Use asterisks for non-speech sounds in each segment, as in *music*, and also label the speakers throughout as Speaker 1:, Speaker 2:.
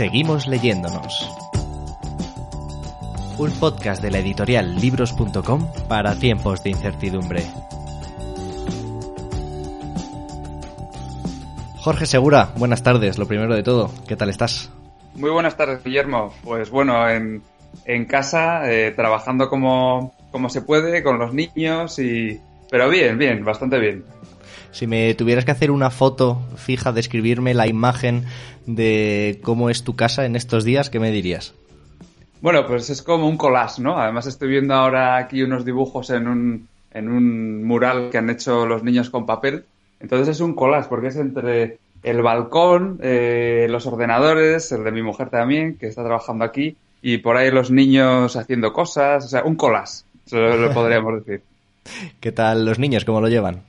Speaker 1: Seguimos leyéndonos. Un podcast de la editorial libros.com para tiempos de incertidumbre. Jorge Segura, buenas tardes, lo primero de todo, ¿qué tal estás?
Speaker 2: Muy buenas tardes, Guillermo. Pues bueno, en, casa, eh, trabajando como, como se puede, con los niños y... Pero bien, bien, bastante bien.
Speaker 1: Si me tuvieras que hacer una foto fija, describirme la imagen de cómo es tu casa en estos días, ¿qué me dirías?
Speaker 2: Bueno, pues es como un collage, ¿no? Además estoy viendo ahora aquí unos dibujos en un, en un mural que han hecho los niños con papel. Entonces es un collage porque es entre el balcón, eh, los ordenadores, el de mi mujer también, que está trabajando aquí, y por ahí los niños haciendo cosas, o sea, un collage, eso lo podríamos decir. *laughs*
Speaker 1: ¿Qué tal los niños? ¿Cómo lo llevan?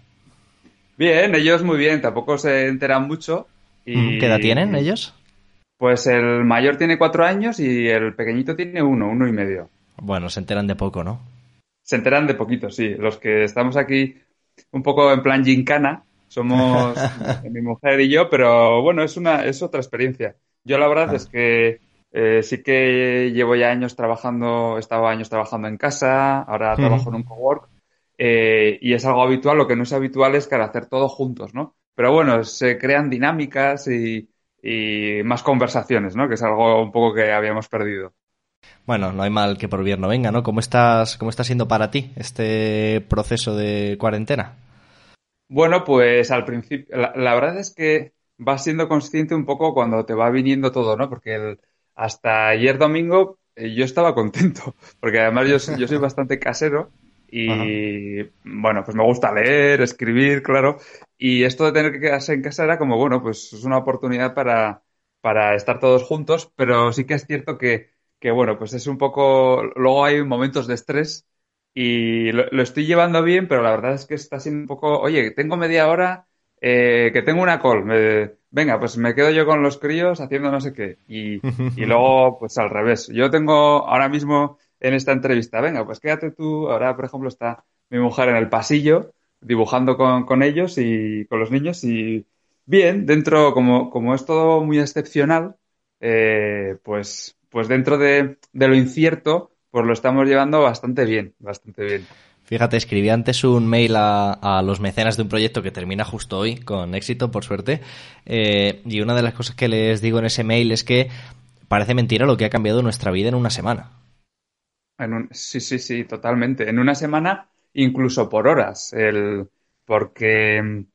Speaker 2: Bien, ellos muy bien, tampoco se enteran mucho. Y...
Speaker 1: ¿Qué edad tienen ellos?
Speaker 2: Pues el mayor tiene cuatro años y el pequeñito tiene uno, uno y medio.
Speaker 1: Bueno, se enteran de poco, ¿no?
Speaker 2: Se enteran de poquito, sí. Los que estamos aquí un poco en plan gincana somos *laughs* mi mujer y yo, pero bueno, es una es otra experiencia. Yo la verdad ah. es que eh, sí que llevo ya años trabajando, he estado años trabajando en casa, ahora trabajo en un cowork eh, y es algo habitual. Lo que no es habitual es que al hacer todo juntos, ¿no? Pero bueno, se crean dinámicas y, y más conversaciones, ¿no? Que es algo un poco que habíamos perdido.
Speaker 1: Bueno, no hay mal que por bien no venga, ¿no? ¿Cómo estás, cómo está siendo para ti este proceso de cuarentena?
Speaker 2: Bueno, pues al principio, la, verdad es que vas siendo consciente un poco cuando te va viniendo todo, ¿no? Porque hasta ayer domingo eh, yo estaba contento, *laughs* porque además yo, yo soy bastante casero y bueno, pues me gusta leer, escribir, claro. Y esto de tener que quedarse en casa era como, bueno, pues es una oportunidad para, para estar todos juntos, pero sí que es cierto que, que, bueno, pues es un poco, luego hay momentos de estrés y lo, estoy llevando bien, pero la verdad es que está siendo un poco, oye, tengo media hora, eh, que tengo una call, venga, pues me quedo yo con los críos haciendo no sé qué. Y, y *laughs* luego, pues al revés. Yo tengo ahora mismo en esta entrevista. Venga, pues quédate tú. Ahora, por ejemplo, está mi mujer en el pasillo dibujando con, ellos y con los niños y bien, dentro, como, como es todo muy excepcional, eh, pues, pues dentro de, lo incierto, pues lo estamos llevando bastante bien, bastante bien.
Speaker 1: Fíjate, escribí antes un mail a, los mecenas de un proyecto que termina justo hoy, con éxito, por suerte. Eh, y una de las cosas que les digo en ese mail es que parece mentira lo que ha cambiado nuestra vida en una semana
Speaker 2: sí, sí, sí, totalmente. En una semana, incluso por horas. El, porque,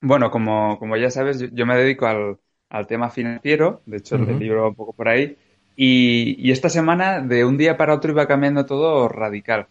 Speaker 2: bueno, como, como ya sabes, yo, me dedico al, al, tema financiero, de hecho, el libro un poco por ahí. Y, y, esta semana, de un día para otro, iba cambiando todo radical.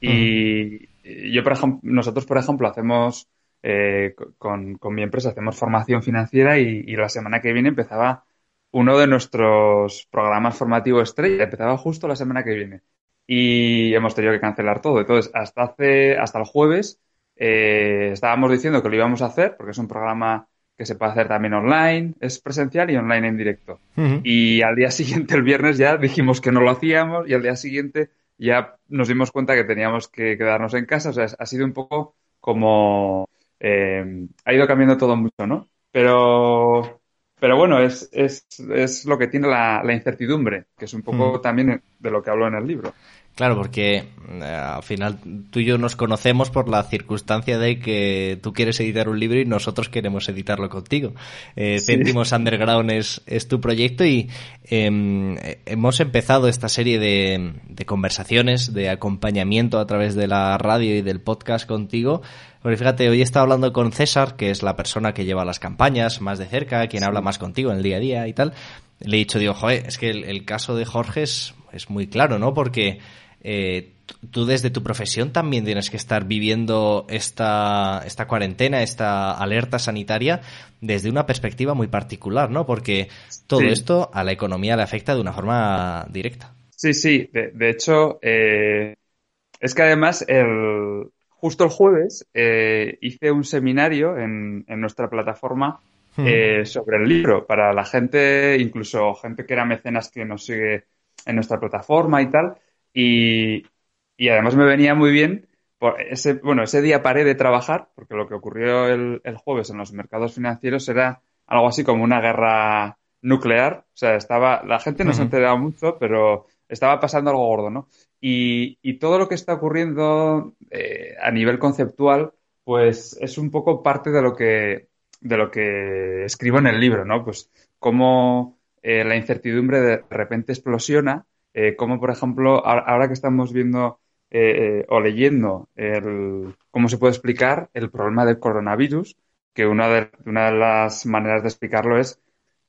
Speaker 2: Y yo, por ejemplo, nosotros, por ejemplo, hacemos eh, con, con, mi empresa, hacemos formación financiera y, y, la semana que viene empezaba uno de nuestros programas formativos estrella, empezaba justo la semana que viene y hemos tenido que cancelar todo. Entonces, hasta hace, hasta el jueves, eh, estábamos diciendo que lo íbamos a hacer, porque es un programa que se puede hacer también online, es presencial y online en directo. Y al día *laughs* siguiente, el viernes, ya dijimos que no lo hacíamos y al día siguiente ya nos dimos cuenta que teníamos que quedarnos en casa. O sea, ha sido un poco como... Eh, ha ido cambiando todo mucho, ¿no? Pero pero bueno, es, es, es lo que tiene la, la, incertidumbre, que es un poco también de lo que hablo en el libro.
Speaker 1: Claro, porque eh, al final tú y yo nos conocemos por la circunstancia de que tú quieres editar un libro y nosotros queremos editarlo contigo. Eh, Underground es, es, tu proyecto y em, hemos empezado esta serie de, de, conversaciones, de acompañamiento a través de la radio y del podcast contigo. Porque fíjate, hoy he estado hablando con César, que es la persona que lleva las campañas más de cerca, quien habla más contigo en el día a día y tal. Le he dicho, digo, joder, es que el, el caso de Jorge es, es muy claro, ¿no? Porque eh, tú desde tu profesión también tienes que estar viviendo esta, esta cuarentena, esta alerta sanitaria desde una perspectiva muy particular, ¿no? Porque todo esto a la economía le afecta de una forma directa.
Speaker 2: Sí, sí. De, hecho, eh, es que además el, justo el jueves eh, hice un seminario en, en nuestra plataforma hmm. sobre el libro para la gente, incluso gente que era mecenas que nos sigue en nuestra plataforma y tal. Y, y además me venía muy bien. Por ese, bueno, ese día paré de trabajar porque lo que ocurrió el, el jueves en los mercados financieros era algo así como una guerra nuclear. O sea, estaba, la gente no se enteraba mucho, pero estaba pasando algo gordo, ¿no? Y, y todo lo que está ocurriendo eh, a nivel conceptual, pues es un poco parte de lo que, de lo que escribo en el libro, ¿no? Pues cómo eh, la incertidumbre de repente explosiona, eh, como por ejemplo, ahora que estamos viendo eh, o leyendo el, cómo se puede explicar el problema del coronavirus, que una de, una de las maneras de explicarlo es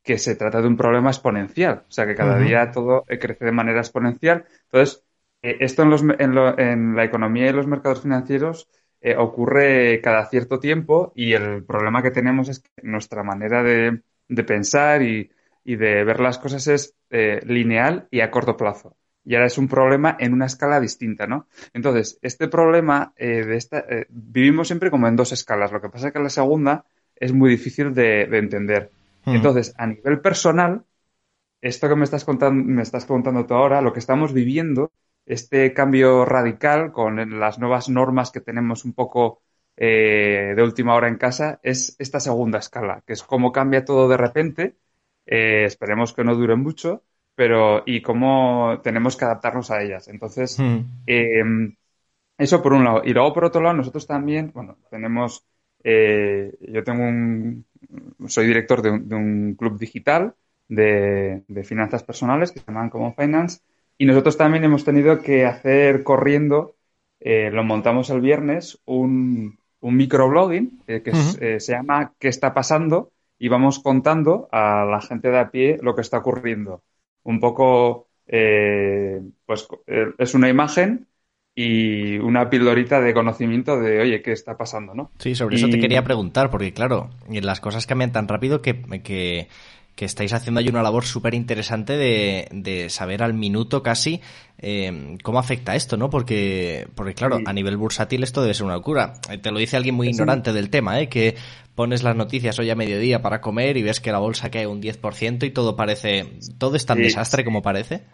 Speaker 2: que se trata de un problema exponencial, o sea que cada día todo crece de manera exponencial. Entonces, eh, esto en, los, en, lo, en, la economía y los mercados financieros eh, ocurre cada cierto tiempo y el problema que tenemos es que nuestra manera de, de pensar y, y, de ver las cosas es eh, lineal y a corto plazo. Y ahora es un problema en una escala distinta, ¿no? Entonces, este problema eh, de esta, eh, vivimos siempre como en dos escalas. Lo que pasa es que la segunda es muy difícil de, de entender. Hmm. Entonces, a nivel personal, esto que me estás contando, me estás contando tú ahora, lo que estamos viviendo este cambio radical con las nuevas normas que tenemos un poco eh, de última hora en casa es esta segunda escala, que es cómo cambia todo de repente. Eh, esperemos que no dure mucho, pero y cómo tenemos que adaptarnos a ellas. Entonces, hmm. eh, eso por un lado. Y luego por otro lado, nosotros también, bueno, tenemos, eh, yo tengo un, soy director de un, de un club digital de, de, finanzas personales que se llaman como Finance y nosotros también hemos tenido que hacer corriendo, eh, lo montamos el viernes, un, un microblogging eh, que uh -huh. es, eh, se llama ¿Qué está pasando? Y vamos contando a la gente de a pie lo que está ocurriendo. Un poco, eh, pues eh, es una imagen y una pildorita de conocimiento de, oye, ¿qué está pasando? ¿no?
Speaker 1: Sí, sobre y... eso te quería preguntar, porque claro, las cosas cambian tan rápido que, que que estáis haciendo ahí una labor súper interesante de, de, saber al minuto casi eh, cómo afecta esto, ¿no? Porque, porque claro, sí. a nivel bursátil esto debe ser una locura. Eh, te lo dice alguien muy ignorante del tema, ¿eh? Que pones las noticias hoy a mediodía para comer y ves que la bolsa cae un 10% y todo parece, todo es tan sí. desastre como parece.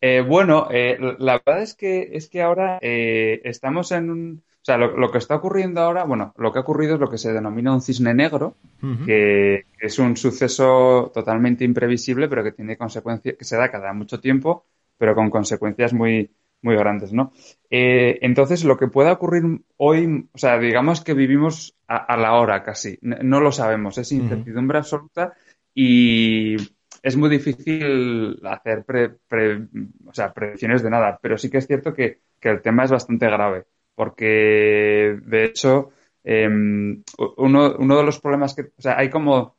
Speaker 2: Eh, bueno, eh, la verdad es que, es que ahora eh, estamos en un, sea, lo, lo, que está ocurriendo ahora, bueno, lo que ha ocurrido es lo que se denomina un cisne negro, uh -huh. que es un suceso totalmente imprevisible, pero que tiene consecuencias, que se da cada mucho tiempo, pero con consecuencias muy, muy grandes, ¿no? Eh, entonces, lo que pueda ocurrir hoy, o sea, digamos que vivimos a, a la hora casi, no lo sabemos, es incertidumbre uh -huh. absoluta y es muy difícil hacer pre, pre, o sea, predicciones de nada, pero sí que es cierto que, que el tema es bastante grave porque de hecho eh, uno, uno, de los problemas que, o sea, hay como,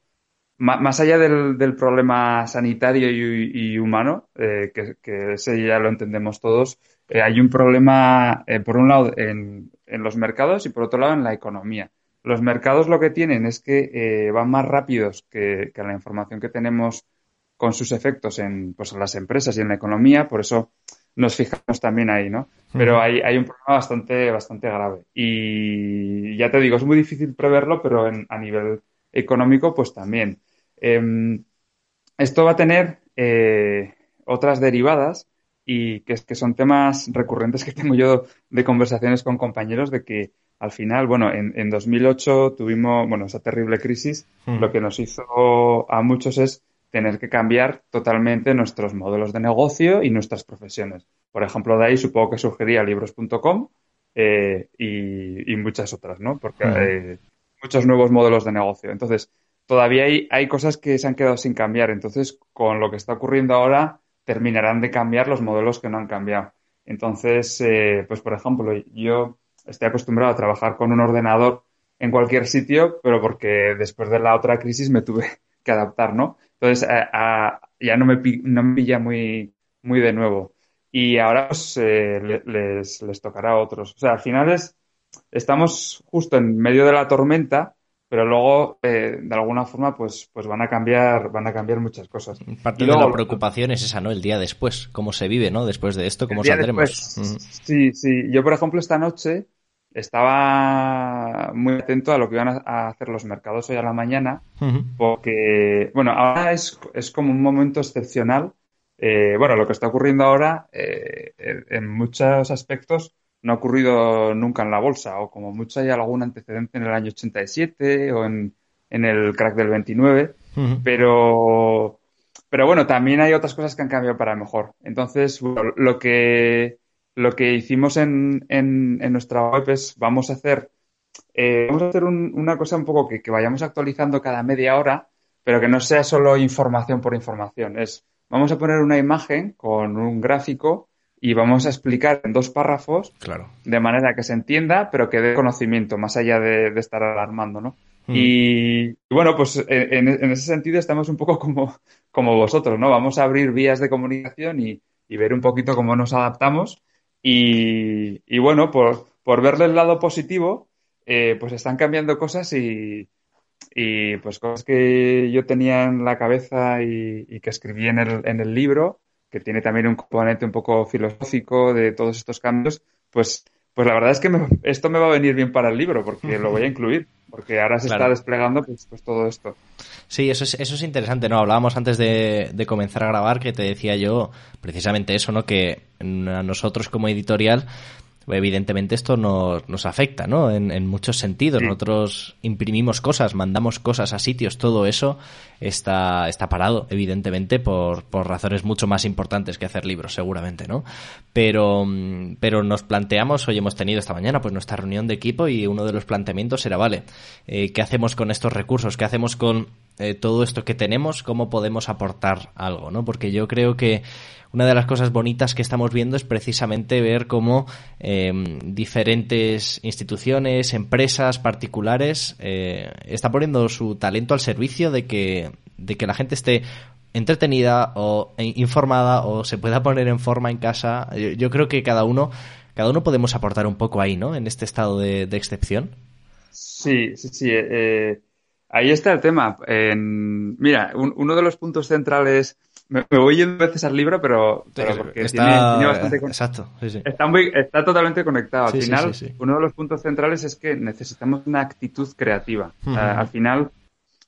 Speaker 2: más allá del, del problema sanitario y, y humano, eh, que, que, ese ya lo entendemos todos, eh, hay un problema, eh, por un lado, en, en, los mercados y por otro lado, en la economía. Los mercados lo que tienen es que eh, van más rápidos que, que, la información que tenemos con sus efectos en, pues, en las empresas y en la economía, por eso nos fijamos también ahí, ¿no? Pero hay, hay un problema bastante, bastante grave. Y ya te digo, es muy difícil preverlo, pero en, a nivel económico, pues también. Eh, esto va a tener eh, otras derivadas y que, que son temas recurrentes que *laughs* tengo yo de conversaciones con compañeros de que al final, bueno, en, en 2008 tuvimos, bueno, esa terrible crisis, mm. lo que nos hizo a muchos es tener que cambiar totalmente nuestros modelos de negocio y nuestras profesiones. Por ejemplo, de ahí supongo que surgiría libros.com eh, y, y, muchas otras, ¿no? Porque hay eh, muchos nuevos modelos de negocio. Entonces, todavía hay, hay cosas que se han quedado sin cambiar. Entonces, con lo que está ocurriendo ahora, terminarán de cambiar los modelos que no han cambiado. Entonces, eh, pues por ejemplo, yo estoy acostumbrado a trabajar con un ordenador en cualquier sitio, pero porque después de la otra crisis me tuve *laughs* que adaptar, ¿no? Entonces, a, a, ya no me, no me pilla muy, muy de nuevo. y ahora pues, eh, les, les tocará a otros. O sea, al final es, estamos justo en medio de la tormenta, pero luego eh, de alguna forma pues pues van a cambiar van a cambiar muchas cosas.
Speaker 1: Parte de la preocupación es esa no el día después cómo se vive no después de esto cómo saldremos
Speaker 2: sí sí. Yo por ejemplo esta noche estaba muy atento a lo que iban a hacer los mercados hoy a la mañana porque bueno ahora es, es como un momento excepcional. Eh, bueno lo que está ocurriendo ahora eh, en muchos aspectos no ha ocurrido nunca en la bolsa, o como mucho hay algún antecedente en el año 87 o en, en el crack del 29, pero, pero bueno, también hay otras cosas que han cambiado para mejor. Entonces, lo que, lo que hicimos en, en, en nuestra web es, vamos a hacer, eh, vamos a hacer una cosa un poco que, que vayamos actualizando cada media hora, pero que no sea solo información por información. Es, vamos a poner una imagen con un gráfico y vamos a explicar en dos párrafos
Speaker 1: claro.
Speaker 2: de manera que se entienda, pero que dé conocimiento, más allá de, estar alarmando, ¿no? Mm. Y, bueno, pues en, ese sentido estamos un poco como, como vosotros, ¿no? Vamos a abrir vías de comunicación y, ver un poquito cómo nos adaptamos. Y, bueno, por, por verle el lado positivo, eh, pues están cambiando cosas y, y pues cosas que yo tenía en la cabeza y, y que escribí en el, en el libro, que tiene también un componente un poco filosófico de todos estos cambios, pues, pues la verdad es que esto me va a venir bien para el libro, porque lo voy a *laughs* incluir, porque ahora se está desplegando pues, pues, todo esto.
Speaker 1: Sí, eso es, eso es interesante, ¿no? Hablábamos antes de, de comenzar a grabar que te decía yo precisamente eso, ¿no? Que a nosotros como editorial evidentemente esto nos, nos afecta, ¿no? En, en muchos sentidos. Nosotros imprimimos cosas, mandamos cosas a sitios, todo eso está, está parado, evidentemente, por, por razones mucho más importantes que hacer libros, seguramente, ¿no? Pero, pero nos planteamos, hoy hemos tenido esta mañana, pues nuestra reunión de equipo y uno de los planteamientos era, vale, eh, ¿qué hacemos con estos recursos? ¿Qué hacemos con eh, todo esto que tenemos? ¿Cómo podemos aportar algo, ¿no? Porque yo creo que una de las cosas bonitas que estamos viendo es precisamente ver cómo eh, diferentes instituciones, empresas, particulares, eh, están poniendo su talento al servicio de que, de que la gente esté entretenida o informada o se pueda *laughs* poner en forma en casa. Yo, creo que cada uno, cada uno podemos aportar un poco ahí, ¿no? En este estado de, excepción.
Speaker 2: Sí, sí, sí. Eh, ahí está el tema. mira, uno de los puntos centrales me, voy yendo veces al libro, pero, porque
Speaker 1: está, tiene, bastante... Exacto,
Speaker 2: Está, muy, está totalmente conectado. Al final, uno de los puntos centrales es que necesitamos una actitud creativa. al final,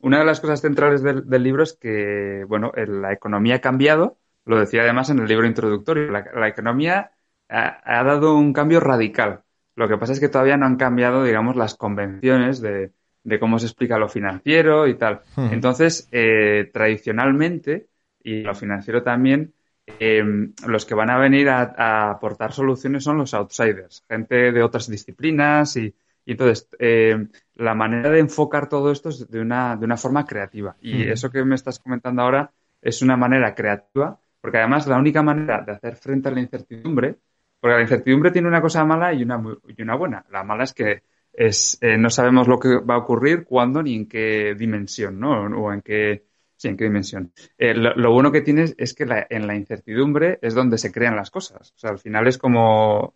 Speaker 2: una de las cosas centrales del, libro es que, bueno, la economía ha cambiado, lo decía además en el libro introductorio, la, economía ha, dado un cambio radical. Lo que pasa es que todavía no han cambiado, digamos, las convenciones de, cómo se explica lo financiero y tal. Entonces, eh, tradicionalmente, y lo financiero también, eh, los que van a venir a, aportar soluciones son los outsiders, gente de otras disciplinas y, entonces eh, la manera de enfocar todo esto es de una, de una forma creativa. Y eso que me estás comentando ahora es una manera creativa, porque además la única manera de hacer frente a la incertidumbre, porque la incertidumbre tiene una cosa mala y una, y una buena. La mala es que es, eh, no sabemos lo que va a ocurrir, cuándo ni en qué dimensión, ¿no? O en qué, Sí, ¿en qué dimensión? Eh, lo, bueno que tienes es que en la incertidumbre es donde se crean las cosas. O sea, al final es como,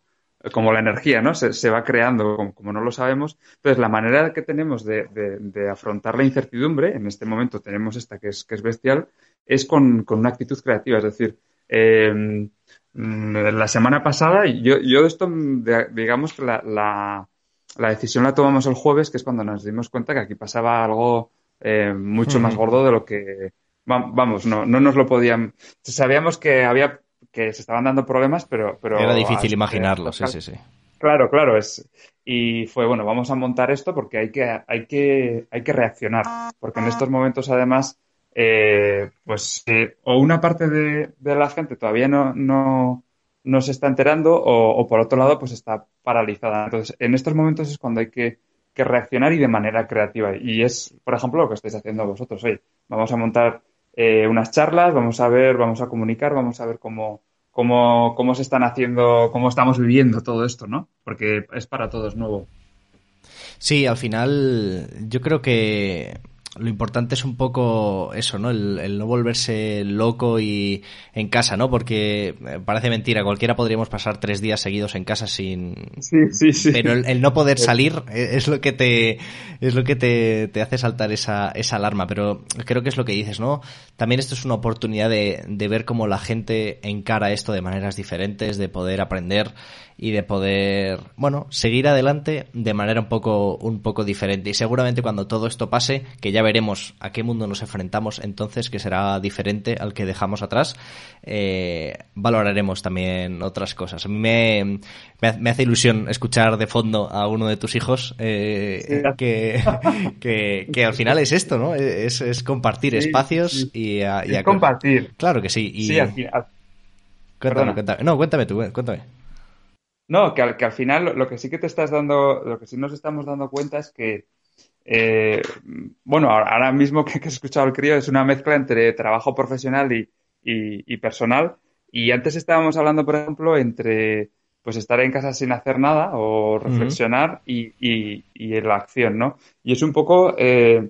Speaker 2: como la energía, ¿no? Se, va creando como, no lo sabemos. Entonces, la manera que tenemos de, afrontar la incertidumbre, en este momento tenemos esta que es, que es bestial, es con, una actitud creativa. Es decir, em, la semana pasada, yo, yo esto, digamos que la, la decisión la tomamos el jueves, que es cuando nos dimos cuenta que aquí pasaba algo eh, mucho más gordo de lo que vamos, no, no nos lo podían. Sabíamos que había que se estaban dando problemas, pero, pero
Speaker 1: era difícil imaginarlo, sí, sí, sí.
Speaker 2: Claro, claro, es y fue bueno, vamos a montar esto porque hay que hay que hay que reaccionar, porque en estos momentos además eh, pues eh, o una parte de, la gente todavía no, no, no se está enterando o, por otro lado pues está paralizada. Entonces, en estos momentos es cuando hay que que reaccionar y de manera creativa. Y es, por ejemplo, lo que estáis haciendo vosotros hoy. Vamos a montar eh, unas charlas, vamos a ver, vamos a comunicar, vamos a ver cómo, cómo, cómo se están haciendo, cómo estamos viviendo todo esto, ¿no? Porque es para todos nuevo.
Speaker 1: Sí, al final yo creo que lo importante es un poco eso, ¿no? El, no volverse loco y en casa, ¿no? Porque eh, parece mentira, cualquiera podríamos pasar tres días seguidos en casa sin...
Speaker 2: Sí, sí, sí.
Speaker 1: Pero el, no poder salir es lo que te, es lo que te, te, hace saltar esa, esa alarma. Pero creo que es lo que dices, ¿no? También esto es una oportunidad de, de ver cómo la gente encara esto de maneras diferentes, de poder aprender y de poder, bueno, seguir adelante de manera un poco, un poco diferente. Y seguramente cuando todo esto pase, que ya veremos a qué mundo nos enfrentamos entonces, que será diferente al que dejamos atrás, eh, valoraremos también otras cosas. A mí me, me, hace ilusión escuchar de fondo a uno de tus hijos eh, *laughs* que, que, al final es esto, ¿no? Es, es compartir espacios y, a,
Speaker 2: compartir.
Speaker 1: Claro que sí. Y...
Speaker 2: Sí, al final.
Speaker 1: Cuéntame, cuéntame. No, cuéntame tú, cuéntame.
Speaker 2: No, que al, que al final lo que sí que te estás dando, lo que sí nos estamos dando cuenta es que, eh, bueno, ahora mismo que, que, he escuchado el crío es una mezcla entre trabajo profesional y, y, personal. Y antes estábamos hablando, por ejemplo, entre pues estar en casa sin hacer nada o reflexionar y, y, la acción, ¿no? Y es un poco eh,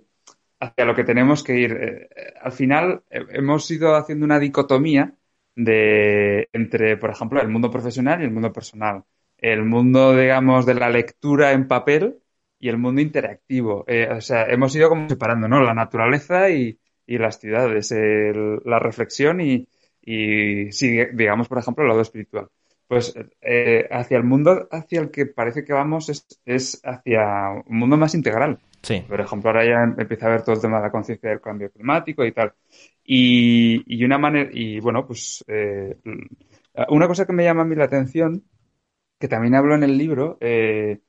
Speaker 2: hacia lo que tenemos que ir. Eh, al final hemos ido haciendo una dicotomía de entre, por ejemplo, el mundo profesional y el mundo personal. El mundo, digamos, de la lectura en papel y el mundo interactivo. Eh, o sea, hemos ido como separando, ¿no? La naturaleza y, y las ciudades, la reflexión y, y, sí, digamos, por ejemplo, el lado espiritual. Pues eh, hacia el mundo hacia el que parece que vamos es, es hacia un mundo más integral.
Speaker 1: Sí.
Speaker 2: Por ejemplo, ahora ya empieza a ver todo el tema de la conciencia del cambio climático y tal. Y, y una manera, y bueno, pues eh, una cosa que me llama a mí la atención, que también hablo en el libro, eh,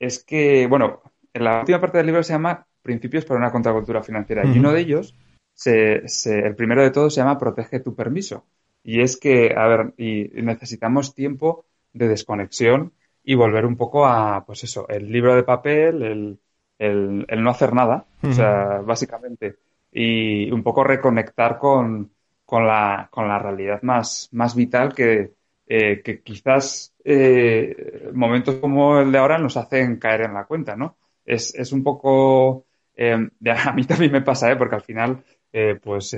Speaker 2: es que, bueno, en la última parte del libro se llama Principios para una contracultura financiera. Y uno de ellos, se, se, el primero de todos se llama Protege tu permiso. Y es que, a ver, y necesitamos tiempo de desconexión y volver un poco a, pues eso, el libro de papel, el, el, el no hacer nada, o sea, básicamente y un poco reconectar con, con, la, con la realidad más, más vital que, eh, que quizás eh, momentos como el de ahora nos hacen caer en la cuenta, ¿no? Es, es un poco... Eh, *laughs* a mí también me pasa, ¿eh? Porque al final, pues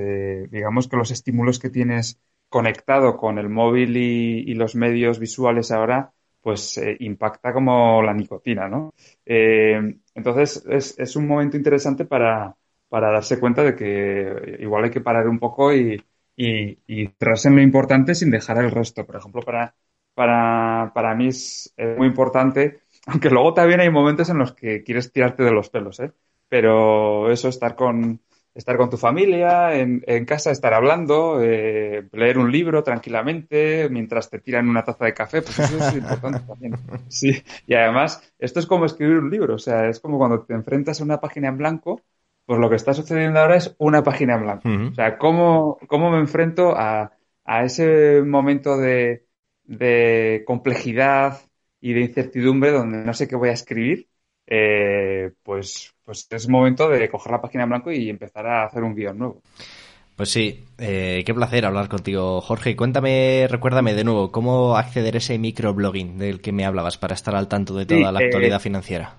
Speaker 2: digamos que los estímulos que tienes conectado con el móvil y, los medios visuales ahora, pues impacta como la nicotina, ¿no? Entonces es, es, un momento interesante para, para darse cuenta de que igual hay que parar un poco y, y, y en lo importante sin dejar el resto. Por ejemplo, para, para, para mí es, muy importante, *laughs* aunque luego también hay momentos en los que quieres tirarte de los pelos, ¿eh? Pero eso, estar con, estar con tu familia, en, en casa, estar hablando, eh, leer un libro tranquilamente mientras te tiran una taza de café, pues eso es importante *laughs* también. Sí, y además, esto es como escribir un libro, o sea, es como cuando te enfrentas a una página en blanco pues lo que está sucediendo ahora es una página en blanco. O sea, ¿cómo, ¿cómo, me enfrento a, a ese momento de, de, complejidad y de incertidumbre donde no sé qué voy a escribir? Eh, pues, pues es momento de coger la página en blanco y empezar a hacer un guion nuevo.
Speaker 1: Pues sí, eh, qué placer hablar contigo, Jorge. Cuéntame, recuérdame de nuevo, ¿cómo acceder a ese microblogging del que me hablabas para estar al tanto de toda sí, la actualidad eh, financiera?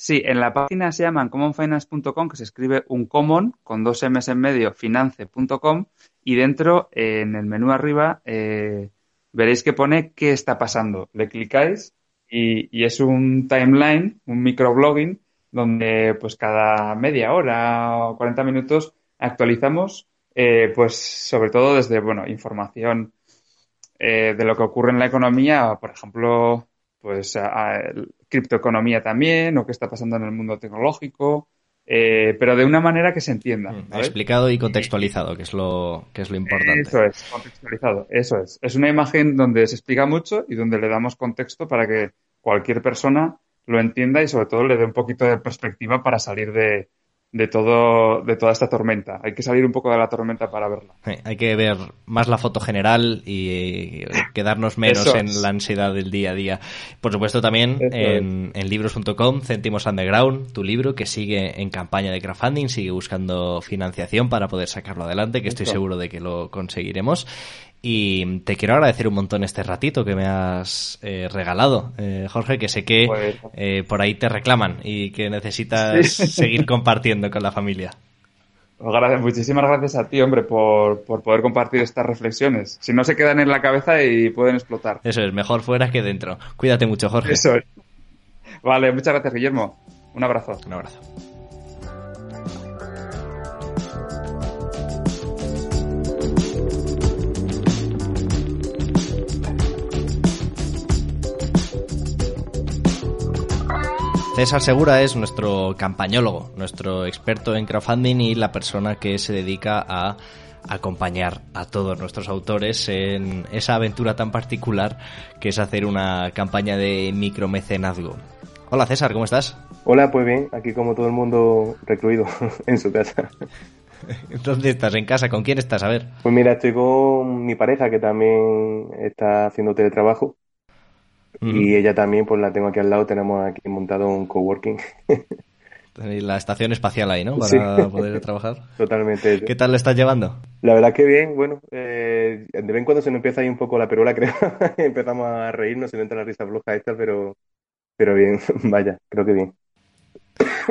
Speaker 2: Sí, en la página se llaman commonfinance.com, que se escribe un common con dos M's en medio, finance.com, y dentro, eh, en el menú arriba, eh, veréis que pone qué está pasando. Le clicáis y, y, es un timeline, un microblogging, donde pues cada media hora o 40 minutos actualizamos, eh, pues sobre todo desde, bueno, información eh, de lo que ocurre en la economía, por ejemplo, pues a, criptoeconomía también, o qué está pasando en el mundo tecnológico, eh, pero de una manera que se entienda.
Speaker 1: ¿vale? Explicado y contextualizado, que es lo que es lo importante.
Speaker 2: Eso es, contextualizado, eso es. Es una imagen donde se explica mucho y donde le damos contexto para que cualquier persona lo entienda y sobre todo le dé un poquito de perspectiva para salir de, de todo de toda esta tormenta. Hay que salir un poco de la tormenta para verla.
Speaker 1: Sí, hay que ver más la foto general y quedarnos menos en la ansiedad del día a día. Por supuesto también en, en, libros.com, Céntimos Underground, tu libro que sigue en campaña de crowdfunding, sigue buscando financiación para poder sacarlo adelante, que estoy seguro de que lo conseguiremos. Y te quiero agradecer un montón este ratito que me has eh, regalado, eh, Jorge, que sé que
Speaker 2: Pues-
Speaker 1: eh, por ahí te reclaman y que necesitas
Speaker 2: Sí. *laughs*
Speaker 1: seguir compartiendo con la familia.
Speaker 2: Pues gra- Muchísimas gracias a ti, hombre, por, por poder compartir estas reflexiones. Si no se quedan en la cabeza y pueden explotar.
Speaker 1: Eso es, mejor fuera que dentro. Cuídate mucho, Jorge.
Speaker 2: Eso es. Vale, muchas gracias, Guillermo. Un abrazo.
Speaker 1: Un abrazo. César Segura es nuestro campañólogo, nuestro experto en crowdfunding y la persona que se dedica a acompañar a todos nuestros autores en esa aventura tan particular que es hacer una campaña de micromecenazgo. Hola César, ¿cómo estás?
Speaker 3: Hola, pues bien, aquí como todo el mundo recluido *laughs* en su casa. *laughs*
Speaker 1: ¿Dónde estás? ¿En casa? ¿Con quién estás? A ver.
Speaker 3: Pues mira, estoy con mi pareja que también está haciendo teletrabajo y ella también, pues la tengo aquí al lado, tenemos aquí montado un coworking *laughs*
Speaker 1: Tenéis la estación espacial ahí, ¿no? Para
Speaker 3: Sí.
Speaker 1: poder trabajar. *laughs*
Speaker 3: totalmente.
Speaker 1: ¿Qué tal lo estás llevando?
Speaker 3: La verdad que bien, bueno, eh, de vez en cuando se nos empieza ahí un poco la perola, *laughs* creo. Empezamos a reírnos, se nos entra la risa floja esta, pero, pero bien, vaya, creo que bien.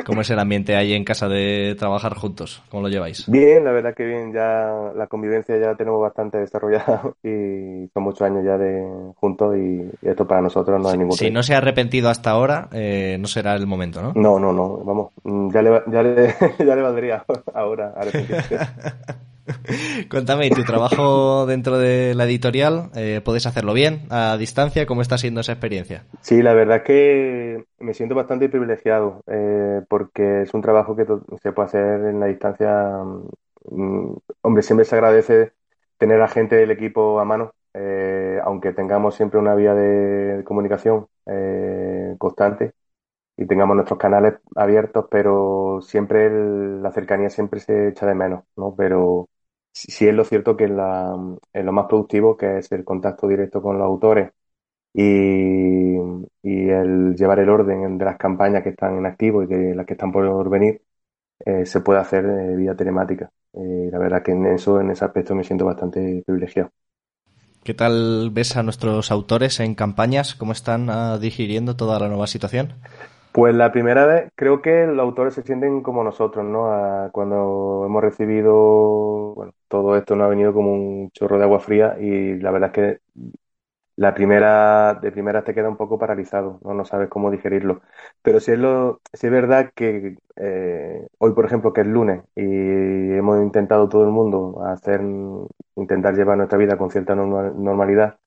Speaker 1: ¿Cómo es el ambiente ahí en casa de trabajar juntos? ¿Cómo lo lleváis?
Speaker 3: Bien, la verdad que bien, ya la convivencia ya la tenemos bastante desarrollada *laughs* y son muchos años ya de juntos y, y esto para nosotros no hay ningún
Speaker 1: Si
Speaker 3: reto.
Speaker 1: no se ha arrepentido hasta ahora, eh, no será el momento, ¿no?
Speaker 3: No, no, no, vamos, mm, ya le, ya le, *laughs* ya le valdría *laughs* ahora arrepentirse. *laughs*
Speaker 1: Cuéntame, ¿y tu trabajo dentro de la editorial? eh, ¿Puedes hacerlo bien, a distancia? ¿Cómo está siendo esa experiencia?
Speaker 3: Sí, la verdad es que me siento bastante privilegiado eh, porque es un trabajo que se puede hacer en la distancia. mm, hombre, siempre se agradece tener a gente del equipo a mano, eh, aunque tengamos siempre una vía de comunicación eh, constante y tengamos nuestros canales abiertos, pero siempre la cercanía siempre se echa de menos, ¿no? Pero sí, es lo cierto que es, la, lo más productivo, que es el contacto directo con los autores y, y el llevar el orden de las campañas que están en activo y de las que están por venir, eh, se puede hacer eh, vía telemática. Eh, la verdad que en eso, en ese aspecto me siento bastante privilegiado.
Speaker 1: ¿Qué tal ves a nuestros autores en campañas? ¿Cómo están ah, digiriendo toda la nueva situación?
Speaker 3: Pues la primera vez creo que los autores se sienten como nosotros, ¿no? A- cuando hemos recibido, bueno, todo esto nos ha venido como un chorro de agua fría y la verdad es que la primera, de primera te queda un poco paralizado, ¿no? No sabes cómo digerirlo. Pero sí es lo, sí es verdad que eh, hoy, por ejemplo, que es lunes y hemos intentado todo el mundo hacer, intentar llevar nuestra vida con cierta norma- normalidad.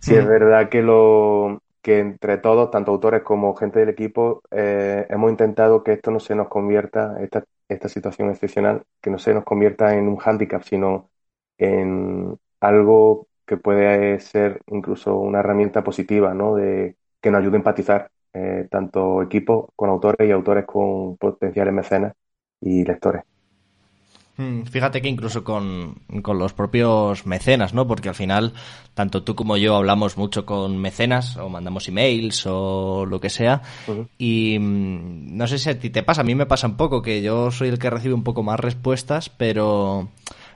Speaker 3: Sí es verdad que lo que entre todos, tanto autores como gente del equipo, eh, hemos intentado que esto no se nos convierta, esta, esta situación excepcional, que no se nos convierta en un hándicap, sino en algo que puede ser incluso una herramienta positiva, ¿no? De que nos ayude a empatizar, eh, tanto equipos con autores y autores con potenciales mecenas y lectores.
Speaker 1: Mm, Fíjate que incluso con, con los propios mecenas, ¿no? Porque al final, tanto tú como yo hablamos mucho con mecenas, o mandamos emails, o lo que sea, y mm, no sé si a ti te pasa, a mí me pasa un poco, que yo soy el que recibe un poco más respuestas, pero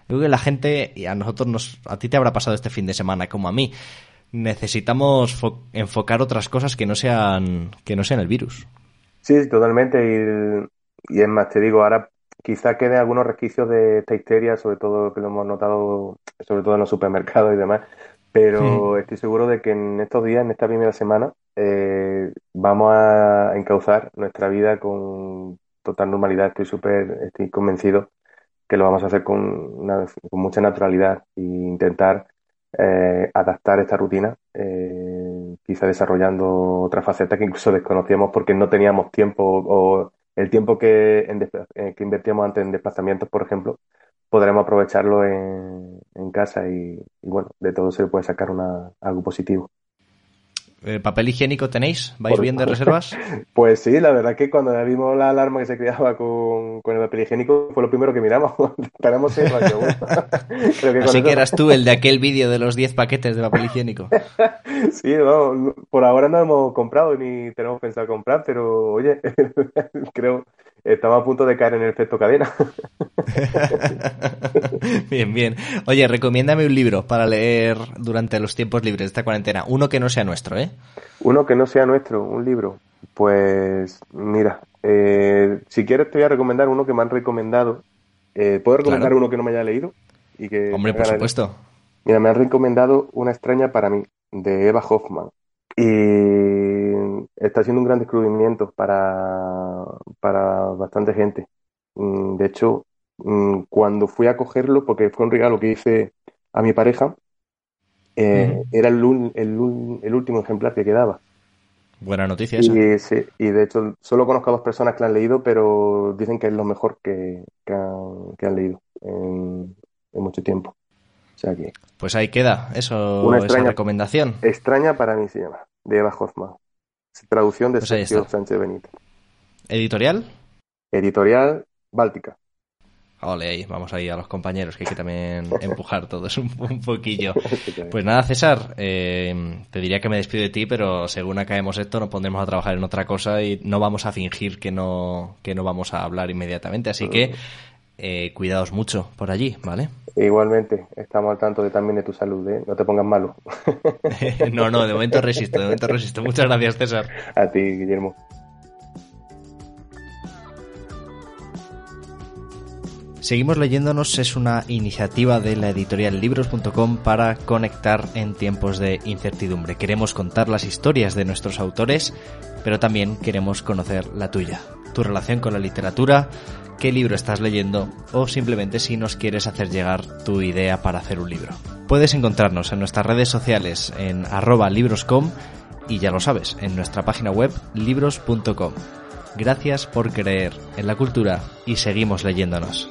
Speaker 1: creo que la gente, y a nosotros nos, a ti te habrá pasado este fin de semana como a mí, necesitamos fo- enfocar otras cosas que no sean, que no sean el virus.
Speaker 3: Sí, totalmente. Y, y es más, te digo, ahora quizá queden algunos resquicios de esta histeria, sobre todo que lo hemos notado, sobre todo en los supermercados y demás. Pero estoy seguro de que en estos días, en esta primera semana, eh, vamos a encauzar nuestra vida con total normalidad. Estoy súper, estoy convencido que lo vamos a hacer con, una- con mucha naturalidad e intentar eh, adaptar esta rutina, eh, quizá desarrollando otra faceta que incluso desconocíamos porque no teníamos tiempo o el tiempo que, en eh, que invertíamos antes en desplazamientos, por ejemplo, podremos aprovecharlo en, en casa y, y bueno, de todo se puede sacar una, algo positivo.
Speaker 1: Eh, ¿Papel higiénico tenéis? ¿Vais bien de reservas? *laughs*
Speaker 3: Pues sí, la verdad que cuando vimos la alarma que se creaba con, con el papel higiénico fue lo primero que miramos. Tenemos seis rayos. Creo que
Speaker 1: Así
Speaker 3: eso-
Speaker 1: que eras tú el de aquel vídeo de los 10 paquetes de papel higiénico. *laughs*
Speaker 3: Sí, vamos, por ahora no hemos comprado ni tenemos pensado comprar, pero oye, *laughs* creo, estamos a punto de caer en el efecto cadena. *laughs*
Speaker 1: bien, bien. Oye, recomiéndame un libro para leer durante los tiempos libres de esta cuarentena. Uno que no sea nuestro, ¿eh?
Speaker 3: Uno que no sea nuestro, un libro. Pues mira, eh, si quieres te voy a recomendar uno que me han recomendado. Eh, ¿Puedo recomendar uno que no me haya leído?
Speaker 1: Y que Hombre, por supuesto.
Speaker 3: Mira, me han recomendado Una extraña para mí, de Eva Hoffman. Y está siendo un gran descubrimiento para, para bastante gente. Mm, de hecho, mm, cuando fui a cogerlo, porque fue un regalo que hice a mi pareja, eh, era el, el, el, último ejemplar que quedaba.
Speaker 1: Buena noticia
Speaker 3: y, Sí, y de hecho solo conozco a dos personas que han leído, pero dicen que es lo mejor que, que, han, leído en, mucho tiempo. O sea que,
Speaker 1: pues ahí queda, eso, una extraña, esa recomendación.
Speaker 3: Extraña para mí se llama, de Eva Hoffman. Traducción de pues Sergio Sánchez Benito.
Speaker 1: ¿Editorial?
Speaker 3: Editorial Báltica.
Speaker 1: Ole, ahí, vamos ahí a los compañeros, que hay que también *laughs* empujar todos un, un poquillo. *laughs* Pues nada, César, eh, te diría que me despido de ti, pero según acabemos esto nos pondremos a trabajar en otra cosa y no vamos a fingir que no, que no vamos a hablar inmediatamente. Así que eh, cuidaos mucho por allí, ¿vale?
Speaker 3: Igualmente, estamos al tanto de, también de tu salud, ¿eh? No te pongas malo. *laughs*
Speaker 1: no, no, de momento resisto, de momento resisto. Muchas gracias, César.
Speaker 3: A ti, Guillermo.
Speaker 1: Seguimos leyéndonos es una iniciativa de la editorial libros.com para conectar en tiempos de incertidumbre. Queremos contar las historias de nuestros autores, pero también queremos conocer la tuya, tu relación con la literatura, qué libro estás leyendo o simplemente si nos quieres hacer llegar tu idea para hacer un libro. Puedes encontrarnos en nuestras redes sociales en arroba libroscom y ya lo sabes, en nuestra página web libros.com. Gracias por creer en la cultura y seguimos leyéndonos.